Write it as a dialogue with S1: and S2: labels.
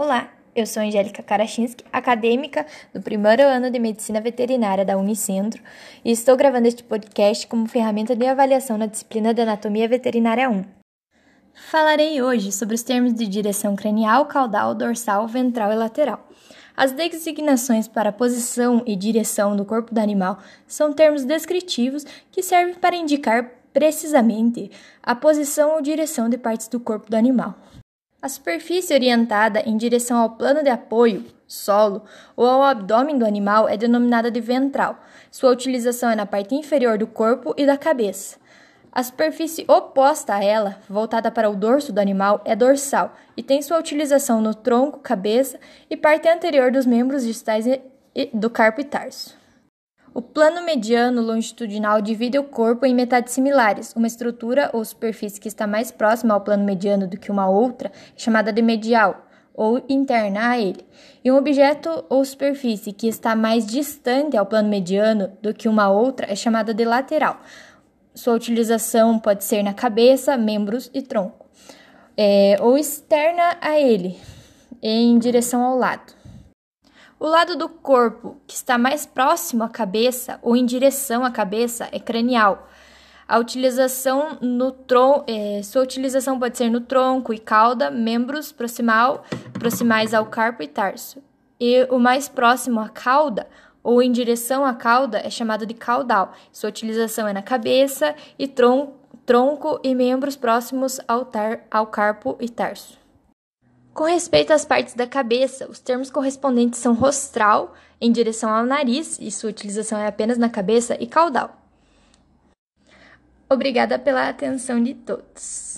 S1: Olá, eu sou Angélica Karachinski, acadêmica do primeiro ano de Medicina Veterinária da Unicentro e estou gravando este podcast como ferramenta de avaliação na disciplina de Anatomia Veterinária 1. Falarei hoje sobre os termos de direção cranial, caudal, dorsal, ventral e lateral. As designações para posição e direção do corpo do animal são termos descritivos que servem para indicar precisamente a posição ou direção de partes do corpo do animal. A superfície orientada em direção ao plano de apoio, solo, ou ao abdômen do animal é denominada de ventral. Sua utilização é na parte inferior do corpo e da cabeça. A superfície oposta a ela, voltada para o dorso do animal, é dorsal e tem sua utilização no tronco, cabeça e parte anterior dos membros distais do carpo e tarso. O plano mediano longitudinal divide o corpo em metades similares. Uma estrutura ou superfície que está mais próxima ao plano mediano do que uma outra é chamada de medial ou interna a ele. E um objeto ou superfície que está mais distante ao plano mediano do que uma outra é chamada de lateral. Sua utilização pode ser na cabeça, membros e tronco, é, ou externa a ele, em direção ao lado. O lado do corpo que está mais próximo à cabeça ou em direção à cabeça é cranial. A utilização no tronco, é, sua utilização pode ser no tronco e cauda, membros proximal, proximais ao carpo e tarso. E o mais próximo à cauda ou em direção à cauda é chamado de caudal. Sua utilização é na cabeça e tron tronco e membros próximos ao, tar ao carpo e tarso. Com respeito às partes da cabeça, os termos correspondentes são rostral, em direção ao nariz, e sua utilização é apenas na cabeça, e caudal. Obrigada pela atenção de todos.